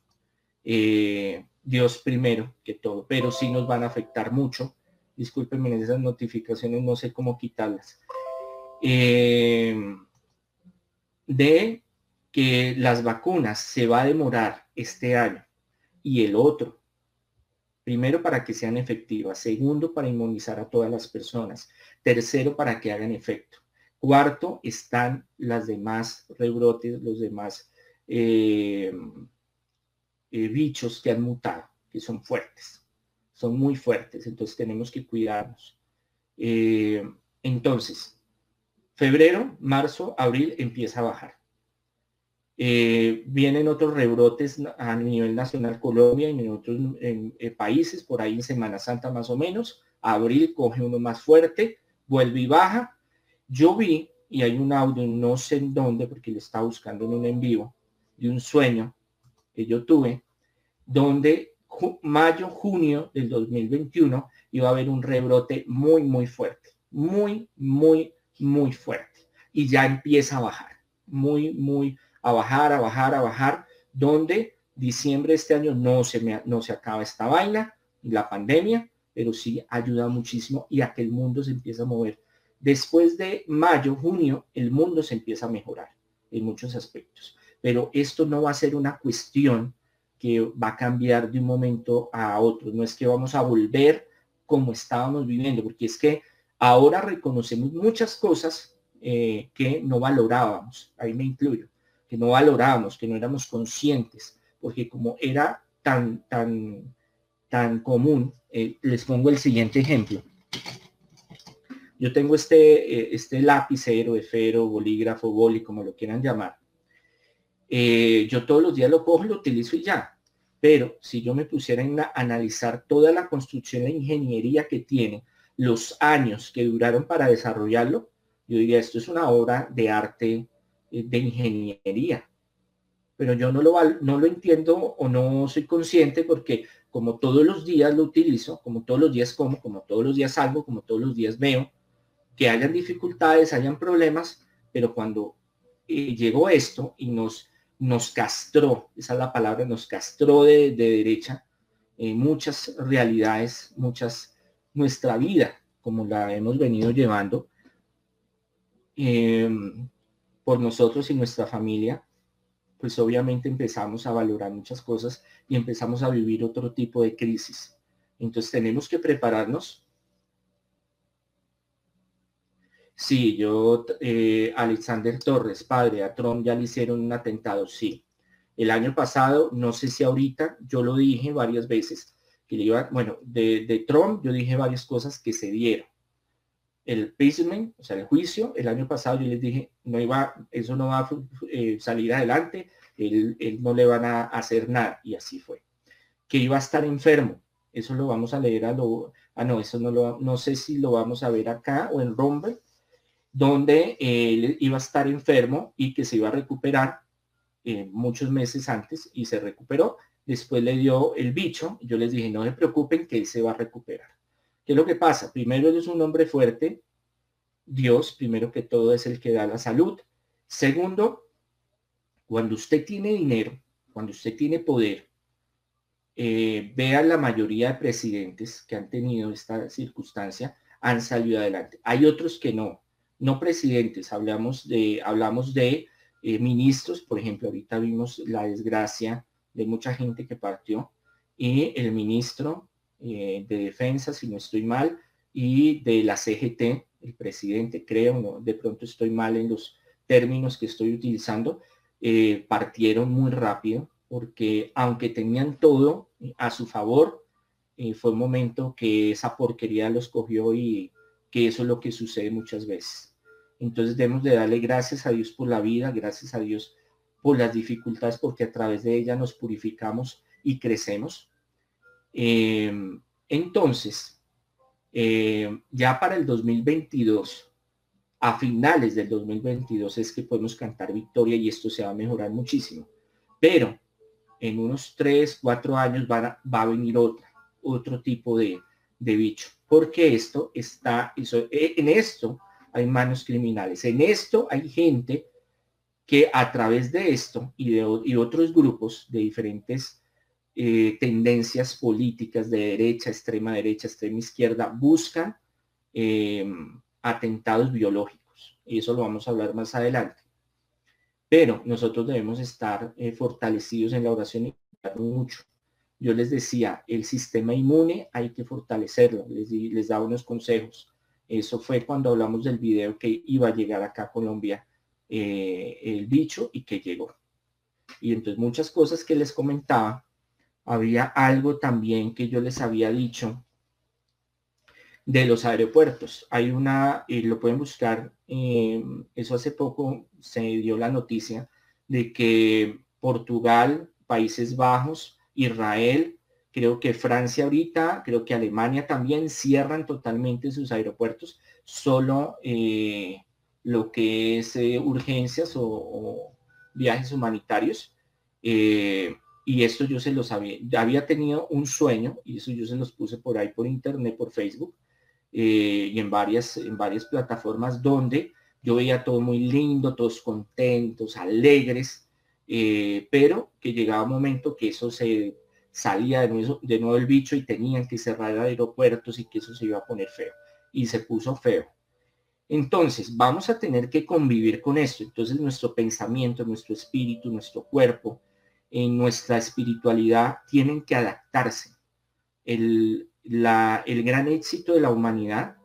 [SPEAKER 1] Eh, Dios primero que todo, pero sí nos van a afectar mucho. Discúlpenme esas notificaciones, no sé cómo quitarlas. Eh, de que las vacunas se va a demorar este año y el otro Primero, para que sean efectivas. Segundo, para inmunizar a todas las personas. Tercero, para que hagan efecto. Cuarto, están las demás rebrotes, los demás eh, eh, bichos que han mutado, que son fuertes. Son muy fuertes, entonces tenemos que cuidarnos. Eh, entonces, febrero, marzo, abril empieza a bajar. Vienen otros rebrotes a nivel nacional Colombia y en otros países, por ahí en Semana Santa más o menos. Abril coge uno más fuerte, vuelve y baja. Yo vi, y hay un audio, no sé en dónde, porque lo estaba buscando en un en vivo, de un sueño que yo tuve, donde mayo, junio del 2021 iba a haber un rebrote muy, muy fuerte, muy, muy, muy fuerte. Y ya empieza a bajar, muy, muy, a bajar, a bajar, a bajar, donde diciembre de este año no se, no se acaba esta vaina, la pandemia, pero sí ayuda muchísimo y a que el mundo se empiece a mover Después de mayo, junio, el mundo se empieza a mejorar en muchos aspectos. Pero esto no va a ser una cuestión que va a cambiar de un momento a otro. No es que vamos a volver como estábamos viviendo, porque es que ahora reconocemos muchas cosas eh, que no valorábamos, ahí me incluyo, que no valorábamos, que no éramos conscientes, porque como era tan, tan, tan común, eh, les pongo el siguiente ejemplo. Yo tengo este, eh, este lapicero, efero, bolígrafo, boli, como lo quieran llamar. Eh, yo todos los días lo cojo, lo utilizo y ya. Pero si yo me pusiera a analizar toda la construcción de ingeniería que tiene, los años que duraron para desarrollarlo, yo diría, esto es una obra de arte de ingeniería. Pero yo no lo, no lo entiendo o no soy consciente porque como todos los días lo utilizo, como todos los días como, como todos los días salgo, como todos los días veo, que hayan dificultades, hayan problemas, pero cuando eh, llegó esto y nos, nos castró, esa es la palabra, nos castró de, derecha, en muchas realidades, muchas, nuestra vida, como la hemos venido llevando, em, por nosotros y nuestra familia, pues obviamente empezamos a valorar muchas cosas y empezamos a vivir otro tipo de crisis. Entonces tenemos que prepararnos Sí, yo, eh, Alexander Torres, padre, a Trump ya le hicieron un atentado, sí. El año pasado, no sé si ahorita, yo lo dije varias veces, que le iba, bueno, de, Trump yo dije varias cosas que se dieron. El impeachment, o sea, el juicio, el año pasado yo les dije, no iba, eso no va a eh, salir adelante, él, no le van a hacer nada, y así fue. Que iba a estar enfermo, eso lo vamos a leer a lo, ah, no, eso no lo, no sé si lo vamos a ver acá o en Rumble, donde él iba a estar enfermo y que se iba a recuperar eh, muchos meses antes y se recuperó. Después le dio el bicho. Yo les dije, no se preocupen que él se va a recuperar. ¿Qué es lo que pasa? Primero, él es un hombre fuerte. Dios, primero que todo, es el que da la salud. Segundo, cuando usted tiene dinero, cuando usted tiene poder, eh, vea la mayoría de presidentes que han tenido esta circunstancia, han salido adelante. Hay otros que no no presidentes, hablamos de, hablamos de eh, ministros, por ejemplo, ahorita vimos la desgracia de mucha gente que partió, y el ministro eh, de defensa, si no estoy mal, y de la CGT, el presidente, creo, no, de pronto estoy mal en los términos que estoy utilizando, eh, partieron muy rápido, porque aunque tenían todo a su favor, fue un momento que esa porquería los cogió y que eso es lo que sucede muchas veces. Entonces debemos de darle gracias a Dios por la vida, gracias a Dios por las dificultades, porque a través de ella nos purificamos y crecemos. Em, entonces, em, ya para el 2022, a finales del 2022 es que podemos cantar victoria y esto se va a mejorar muchísimo. Pero en unos 3, 4 años va a, venir otra, otro tipo de, de bicho. Porque esto está, e, en esto hay manos criminales. En esto hay gente que a través de esto y de otros grupos de diferentes eh, tendencias políticas de derecha, extrema derecha, extrema izquierda, buscan em, atentados biológicos. Y eso lo vamos a hablar más adelante. Pero nosotros debemos estar eh, fortalecidos en la oración y mucho. yo les decía, el sistema inmune hay que fortalecerlo, les, les daba unos consejos. Eso fue cuando hablamos del video que iba a llegar acá a Colombia eh, el bicho y que llegó. Y entonces muchas cosas que les comentaba, había algo también que yo les había dicho de los aeropuertos. Hay una, y lo pueden buscar, eh, eso hace poco se dio la noticia de que Portugal, Países Bajos, Israel, creo que Francia ahorita, creo que Alemania también cierran totalmente sus aeropuertos, solo eh, lo que es eh, urgencias o, viajes humanitarios. Y esto yo se los había, había tenido un sueño, y eso yo se los puse por ahí por internet, por Facebook, eh, y en varias, en varias plataformas donde yo veía todo muy lindo, todos contentos, alegres, eh, pero que llegaba un momento que eso se salía de nuevo, de nuevo el bicho y tenían que cerrar aeropuertos y que eso se iba a poner feo. Y se puso feo. Entonces, vamos a tener que convivir con esto. Entonces, nuestro pensamiento, nuestro espíritu, nuestro cuerpo, en nuestra espiritualidad tienen que adaptarse. El, el gran éxito de la humanidad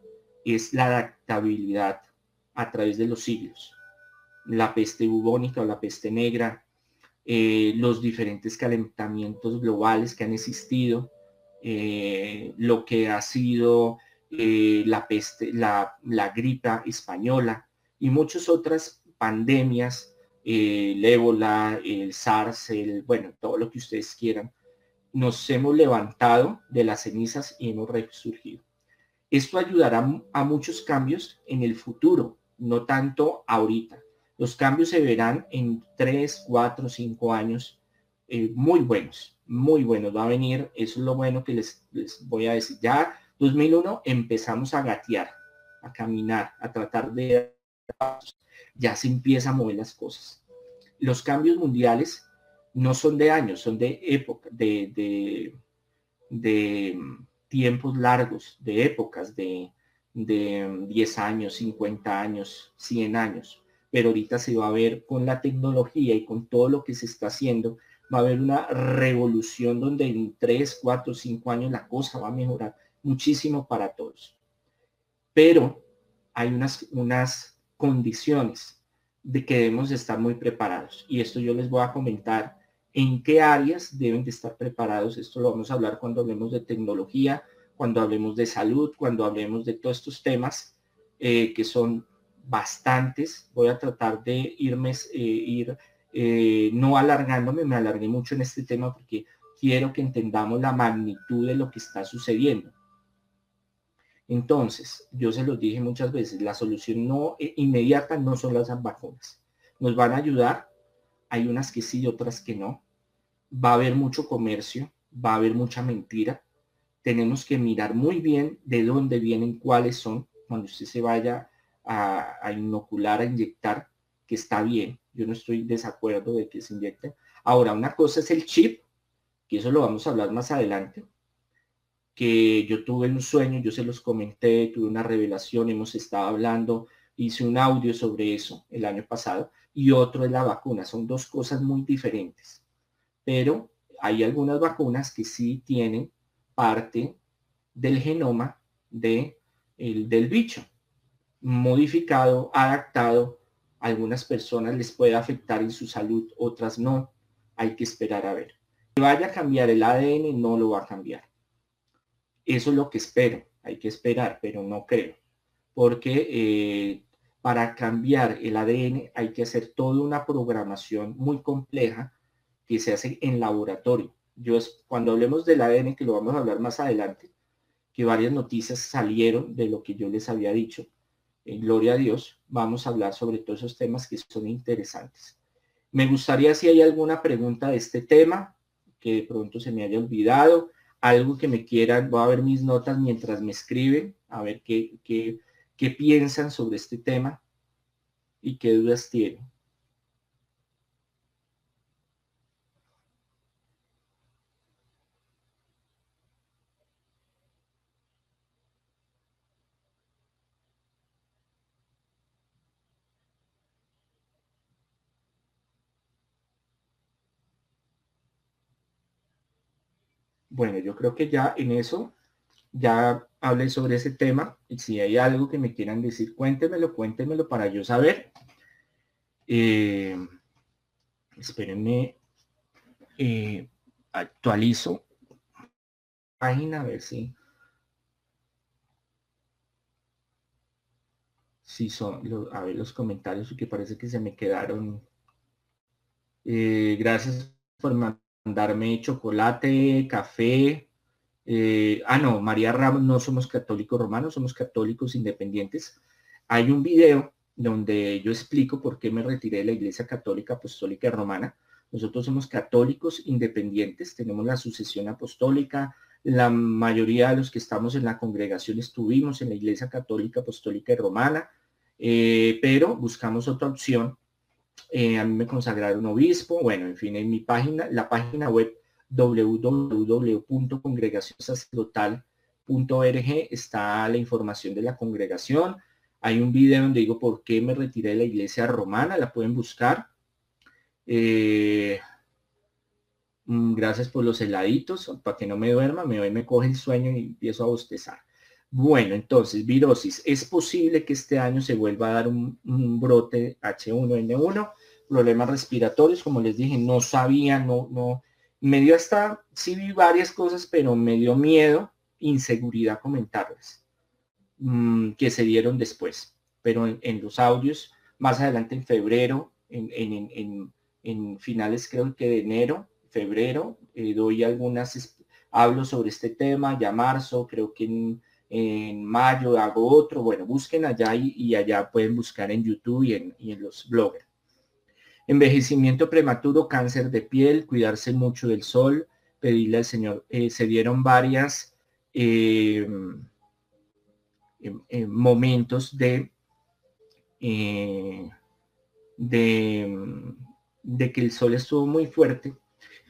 [SPEAKER 1] es la adaptabilidad a través de los siglos. La peste bubónica o la peste negra, eh, los diferentes calentamientos globales que han existido, eh, lo que ha sido eh, la peste, la, la, gripa española y muchas otras pandemias, el ébola, el SARS, el, bueno, todo lo que ustedes quieran, nos hemos levantado de las cenizas y hemos resurgido. Esto ayudará a muchos cambios en el futuro, no tanto ahorita. Los cambios se verán en 3, 4, 5 años eh, muy buenos, muy buenos. Va a venir, eso es lo bueno que les, les voy a decir. Ya 2001 empezamos a gatear, a caminar, a tratar de... Ya se empieza a mover las cosas. Los cambios mundiales no son de años, son de época, de, de, tiempos largos, de épocas, de, de 10 años, 50 años, 100 años. Pero ahorita se va a ver con la tecnología y con todo lo que se está haciendo, va a haber una revolución donde en 3, 4, 5 años la cosa va a mejorar muchísimo para todos. Pero hay unas, unas condiciones de que debemos estar muy preparados. Y esto yo les voy a comentar en qué áreas deben de estar preparados. Esto lo vamos a hablar cuando hablemos de tecnología, cuando hablemos de salud, cuando hablemos de todos estos temas eh, que son bastantes. Voy a tratar de irme, eh, ir eh, no alargándome, me alargué mucho en este tema porque quiero que entendamos la magnitud de lo que está sucediendo. Entonces, yo se los dije muchas veces, la solución no inmediata no son las vacunas. Nos van a ayudar, hay unas que sí y otras que no va a haber mucho comercio, va a haber mucha mentira. Tenemos que mirar muy bien de dónde vienen, cuáles son, cuando usted se vaya a, inocular, a inyectar, que está bien. Yo no estoy desacuerdo de que se inyecte. Ahora, una cosa es el chip, que eso lo vamos a hablar más adelante, que yo tuve un sueño, yo se los comenté, tuve una revelación, hemos estado hablando, hice un audio sobre eso el año pasado, y otro es la vacuna. Son dos cosas muy diferentes pero hay algunas vacunas que sí tienen parte del genoma de, el, del bicho, modificado, adaptado. algunas personas les puede afectar en su salud, otras no. Hay que esperar a ver. Si vaya a cambiar el ADN, no lo va a cambiar. Eso es lo que espero. Hay que esperar, pero no creo. Porque eh, para cambiar el ADN hay que hacer toda una programación muy compleja que se hace en laboratorio. Yo cuando hablemos del ADN, que lo vamos a hablar más adelante, que varias noticias salieron de lo que yo les había dicho. En gloria a Dios, vamos a hablar sobre todos esos temas que son interesantes. Me gustaría si hay alguna pregunta de este tema que de pronto se me haya olvidado, algo que me quieran, voy a ver mis notas mientras me escriben, a ver qué, qué, qué piensan sobre este tema y qué dudas tienen. Bueno, yo creo que ya en eso ya hablé sobre ese tema. Y si hay algo que me quieran decir, cuéntemelo, cuéntemelo para yo saber. Eh, espérenme, eh, actualizo página a ver si si son a ver los comentarios que parece que se me quedaron eh, gracias por mandarme chocolate café eh, ah no María Ramos no somos católicos romanos somos católicos independientes hay un video donde yo explico por qué me retiré de la iglesia católica apostólica romana nosotros somos católicos independientes tenemos la sucesión apostólica la mayoría de los que estamos en la congregación estuvimos en la Iglesia Católica Apostólica Romana, eh, pero buscamos otra opción. Eh, a mí me consagraron obispo, bueno, en fin, en mi página, la página web www.congregacionsacerdotal.org está la información de la congregación. Hay un video donde digo por qué me retiré de la iglesia romana, la pueden buscar. Eh, Mm, gracias por los heladitos, para que no me duerma, me, me coge el sueño y empiezo a bostezar. Bueno, entonces, virosis. Es posible que este año se vuelva a dar un, brote H1N1, problemas respiratorios, como les dije, no sabía, no, no, me dio hasta, sí vi varias cosas, pero me dio miedo, inseguridad comentarles, mm, que se dieron después. Pero en, los audios, más adelante en febrero, en, en, en finales creo que de enero, febrero, eh, doy algunas, hablo sobre este tema, ya marzo, creo que en, mayo hago otro, bueno, busquen allá y, allá pueden buscar en YouTube y en, los bloggers. Envejecimiento prematuro, cáncer de piel, cuidarse mucho del sol, pedirle al Señor. Eh, se dieron varias em, em, em, momentos de, eh, de, de que el sol estuvo muy fuerte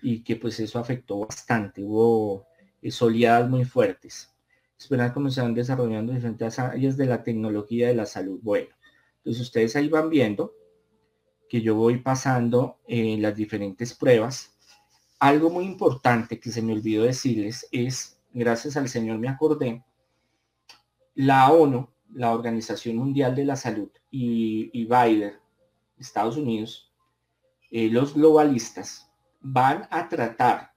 [SPEAKER 1] y que pues eso afectó bastante. Hubo eh, soleadas muy fuertes. Esperar cómo se van desarrollando diferentes áreas de la tecnología de la salud. Bueno, entonces ustedes ahí van viendo que yo voy pasando en las diferentes pruebas. Algo muy importante que se me olvidó decirles es, gracias al Señor me acordé, la ONU, la Organización Mundial de la Salud y, y Estados Unidos, eh, los globalistas, van a tratar,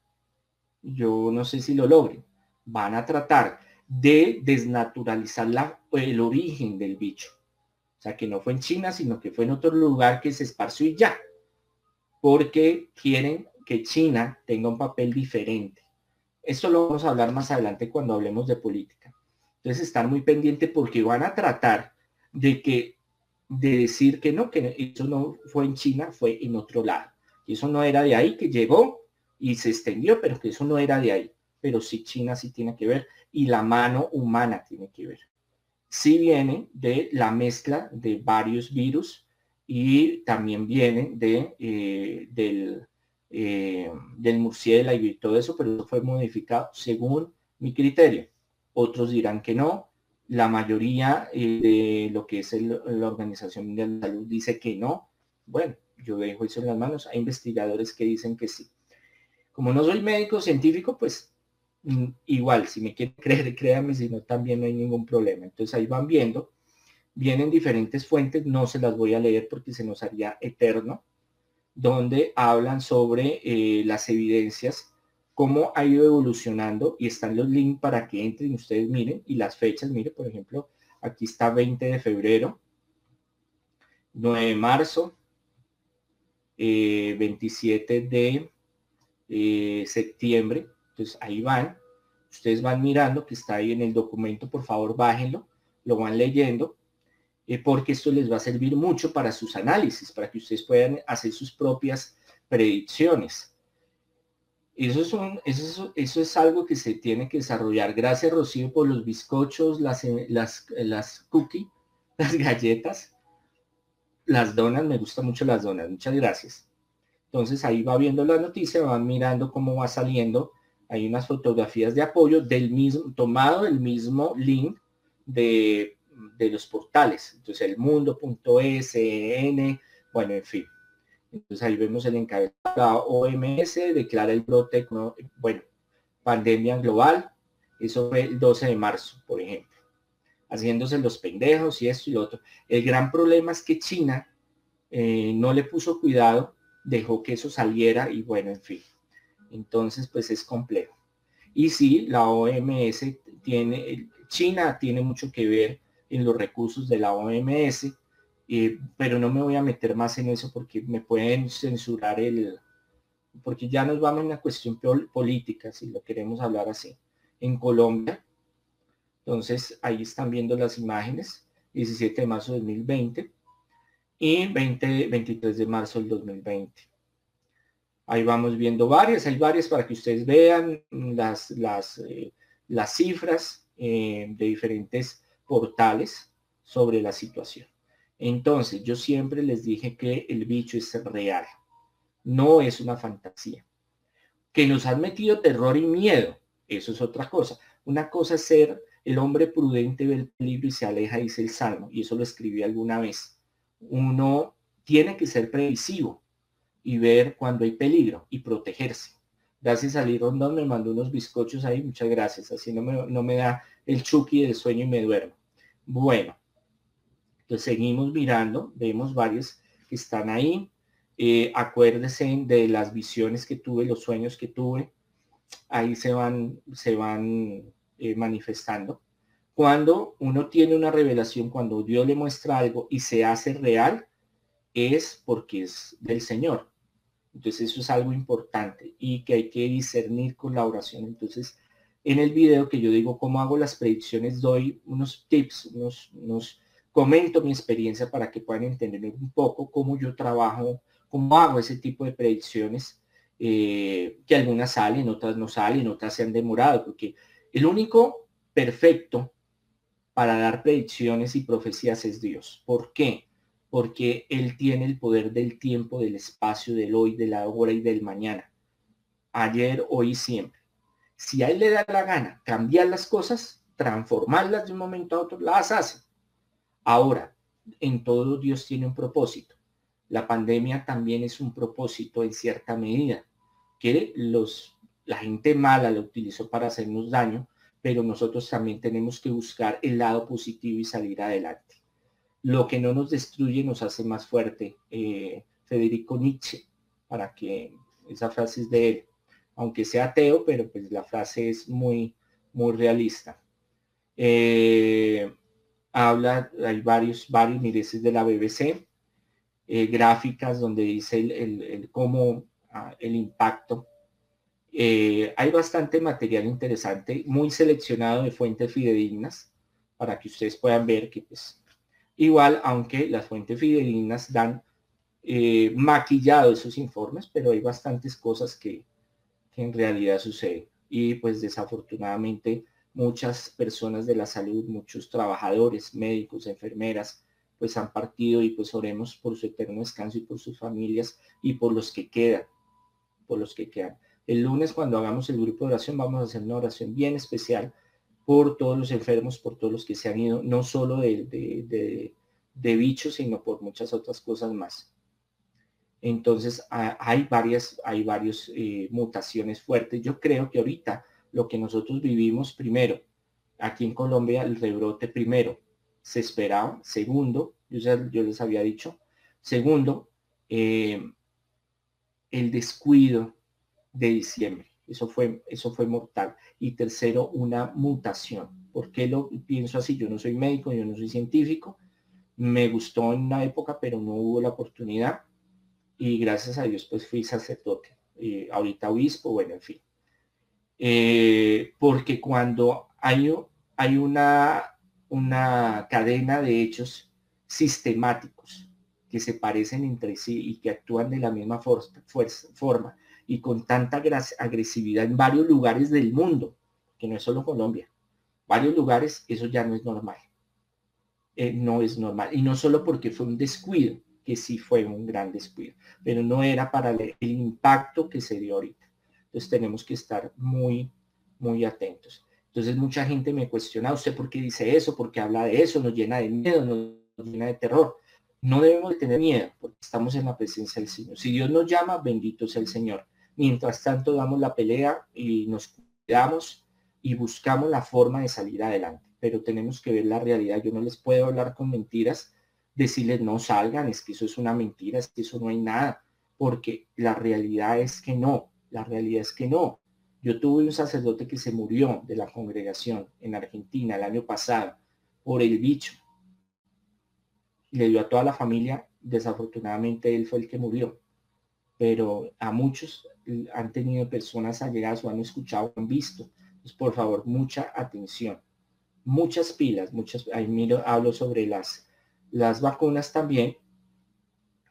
[SPEAKER 1] yo no sé si lo logren, van a tratar de desnaturalizar la, el origen del bicho. O sea, que no fue en China, sino que fue en otro lugar que se esparció y ya. Porque quieren que China tenga un papel diferente. Esto lo vamos a hablar más adelante cuando hablemos de política. Entonces, estar muy pendiente porque van a tratar de que de decir que no, que eso no fue en China, fue en otro lado eso no era de ahí, que llegó y se extendió, pero que eso no era de ahí. Pero sí China sí tiene que ver y la mano humana tiene que ver. Sí viene de la mezcla de varios virus y también viene de, eh, del, eh, del murciélago y todo eso, pero fue modificado según mi criterio. Otros dirán que no. La mayoría eh, de lo que es la Organización Mundial de la Salud dice que no. Bueno, yo dejo eso en las manos. Hay investigadores que dicen que sí. Como no soy médico científico, pues igual, si me quieren creer, créanme, si no, también no hay ningún problema. Entonces ahí van viendo. Vienen diferentes fuentes, no se las voy a leer porque se nos haría eterno, donde hablan sobre eh, las evidencias, cómo ha ido evolucionando y están los links para que entren ustedes miren y las fechas, mire, por ejemplo, aquí está 20 de febrero, 9 de marzo, 27 eh, de eh, septiembre. Entonces ahí van, ustedes van mirando que está ahí en el documento, por favor bájenlo, lo van leyendo, eh, porque esto les va a servir mucho para sus análisis, para que ustedes puedan hacer sus propias predicciones. Eso es, un, eso, es algo que se tiene que desarrollar. Gracias, Rocío, por los bizcochos, las, las, las cookies, las galletas las donas, me gustan mucho las donas, muchas gracias. Entonces ahí va viendo la noticia, van mirando cómo va saliendo. Hay unas fotografías de apoyo del mismo, tomado el mismo link de, los portales. Entonces el mundo.sn, bueno, en fin. Entonces ahí vemos el encabezado OMS, declara el brote, bueno, pandemia global, eso fue el 12 de marzo, por ejemplo, haciéndose los pendejos y esto y lo otro. El gran problema es que China eh, no le puso cuidado, dejó que eso saliera y bueno, en fin. Entonces, pues es complejo. Y sí, la OMS tiene, China tiene mucho que ver en los recursos de la OMS, eh, pero no me voy a meter más en eso porque me pueden censurar el, porque ya nos vamos a una cuestión política, si lo queremos hablar así. En Colombia, entonces ahí están viendo las imágenes, 17 de marzo de 2020 y 20, 23 de marzo del 2020. Ahí vamos viendo varias, hay varias para que ustedes vean las, las, eh, las cifras eh, de diferentes portales sobre la situación. Entonces, yo siempre les dije que el bicho es real, no es una fantasía. Que nos han metido terror y miedo, eso es otra cosa. Una cosa es ser el hombre prudente ve el peligro y se aleja, dice el Salmo, y eso lo escribí alguna vez. Uno tiene que ser previsivo y ver cuando hay peligro y protegerse. Gracias a Lee Rondón me mandó unos bizcochos ahí, muchas gracias. Así no me, no me da el chuki del sueño y me duermo. Bueno, entonces seguimos mirando, vemos varios que están ahí. Eh, acuérdense de las visiones que tuve, los sueños que tuve. Ahí se van, se van eh, manifestando. Cuando uno tiene una revelación, cuando Dios le muestra algo y se hace real, es porque es del Señor. Entonces eso es algo importante y que hay que discernir con la oración. Entonces, en el video que yo digo cómo hago las predicciones, doy unos tips, unos, comento mi experiencia para que puedan entender un poco cómo yo trabajo, cómo hago ese tipo de predicciones, eh, que algunas salen, otras no salen, otras se han demorado, porque el único perfecto para dar predicciones y profecías es Dios. ¿Por qué? Porque Él tiene el poder del tiempo, del espacio, del hoy, de la hora y del mañana. Ayer, hoy y siempre. Si a Él le da la gana cambiar las cosas, transformarlas de un momento a otro, las hace. Ahora, en todo Dios tiene un propósito. La pandemia también es un propósito en cierta medida, que los, la gente mala lo utilizó para hacernos daño, pero nosotros también tenemos que buscar el lado positivo y salir adelante. Lo que no nos destruye nos hace más fuerte. Eh, Federico Nietzsche, para que esa frase es de él, aunque sea ateo, pero pues la frase es muy, muy realista. Eh, habla, hay varios, varios mireses de la BBC, eh, gráficas donde dice el, cómo ah, el impacto. Hay bastante material interesante, muy seleccionado de fuentes fidedignas, para que ustedes puedan ver que pues igual, aunque las fuentes fidedignas dan eh, maquillado esos informes, pero hay bastantes cosas que, que en realidad suceden. Y pues desafortunadamente muchas personas de la salud, muchos trabajadores, médicos, enfermeras, pues han partido y pues oremos por su eterno descanso y por sus familias y por los que quedan, por los que quedan. El lunes cuando hagamos el grupo de oración vamos a hacer una oración bien especial por todos los enfermos, por todos los que se han ido, no solo de, de, bichos, sino por muchas otras cosas más. Entonces hay varias, hay varias eh, mutaciones fuertes. Yo creo que ahorita lo que nosotros vivimos primero. Aquí en Colombia el rebrote primero se esperaba. Segundo, yo, yo les había dicho. Segundo, eh, el descuido de diciembre. Eso fue, eso fue mortal. Y tercero, una mutación. ¿Por qué lo pienso así? Yo no soy médico, yo no soy científico. Me gustó en una época, pero no hubo la oportunidad. Y gracias a Dios, pues fui sacerdote. y ahorita obispo, bueno, en fin. Eh, porque cuando hay, hay una, una cadena de hechos sistemáticos que se parecen entre sí y que actúan de la misma forma y con tanta agresividad en varios lugares del mundo, que no es solo Colombia, varios lugares, eso ya no es normal. Eh, no es normal. Y no solo porque fue un descuido, que sí fue un gran descuido, pero no era para el impacto que se dio ahorita. Entonces tenemos que estar muy, muy atentos. Entonces mucha gente me cuestiona, ¿usted por qué dice eso? ¿Por qué habla de eso? Nos llena de miedo, nos llena de terror. No debemos de tener miedo porque estamos en la presencia del Señor. Si Dios nos llama, bendito sea el Señor. Mientras tanto damos la pelea y nos damos y buscamos la forma de salir adelante, pero tenemos que ver la realidad. Yo no les puedo hablar con mentiras, decirles no salgan, es que eso es una mentira, es que eso no hay nada, porque la realidad es que no, la realidad es que no. Yo tuve un sacerdote que se murió de la congregación en Argentina el año pasado por el bicho. Le dio a toda la familia, desafortunadamente él fue el que murió, pero a muchos han tenido personas allegadas o han escuchado, han visto. Entonces, por favor, mucha atención, muchas pilas, muchas, ahí miro, hablo sobre las, las vacunas también,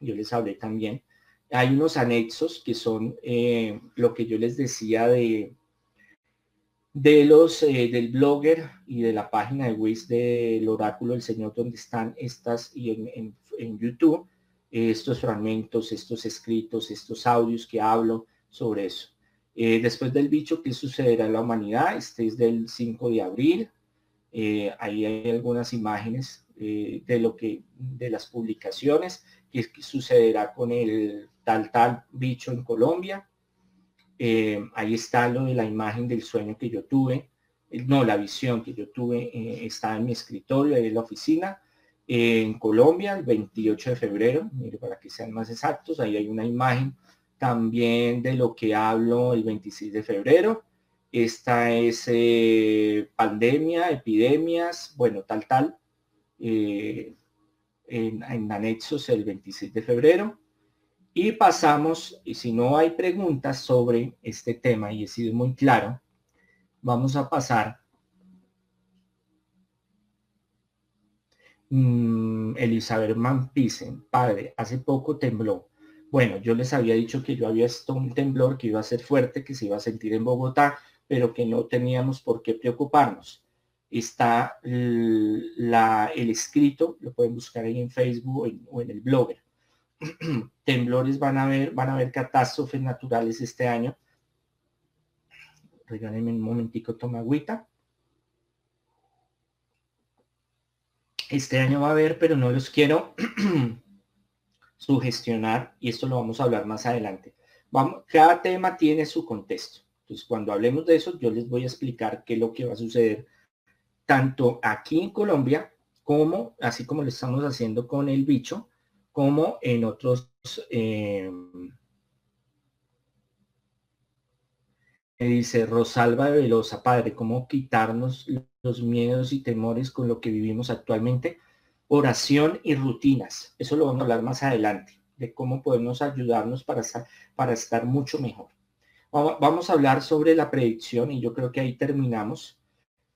[SPEAKER 1] yo les hablé también, hay unos anexos que son eh, lo que yo les decía de, de los eh, del blogger y de la página de Wiz del oráculo del Señor donde están estas y en, en, YouTube estos fragmentos, estos escritos, estos audios que hablo sobre eso. Eh, después del bicho, ¿qué sucederá en la humanidad? Este es del 5 de abril. ahí hay algunas imágenes de lo que de las publicaciones que sucederá con el tal tal bicho en Colombia. Eh, ahí está lo de la imagen del sueño que yo tuve, eh, no, la visión que yo tuve eh, está en mi escritorio, en la oficina, en Colombia, el 28 de febrero, mire, para que sean más exactos, ahí hay una imagen también de lo que hablo el 26 de febrero. Esta es pandemia, epidemias, bueno, tal, tal, en, en anexos el 26 de febrero. Y pasamos, y si no hay preguntas sobre este tema, y he sido muy claro, vamos a pasar. Mm, Elizabeth Mampisen, padre, hace poco tembló. Bueno, yo les había dicho que yo había visto un temblor que iba a ser fuerte, que se iba a sentir en Bogotá, pero que no teníamos por qué preocuparnos. Está el escrito, lo pueden buscar ahí en Facebook o en el blogger temblores van a haber, van a haber catástrofes naturales este año. Regálenme un momentico, toma agüita. Este año va a haber, pero no los quiero sugestionar y esto lo vamos a hablar más adelante. Vamos, cada tema tiene su contexto. Entonces, cuando hablemos de eso, yo les voy a explicar qué es lo que va a suceder tanto aquí en Colombia como, así como lo estamos haciendo con el bicho, como en otros eh, me dice Rosalba de Velosa, padre, ¿cómo quitarnos los miedos y temores con lo que vivimos actualmente? Oración y rutinas. Eso lo vamos a hablar más adelante, de cómo podemos ayudarnos para, para estar mucho mejor. Vamos a hablar sobre la predicción y yo creo que ahí terminamos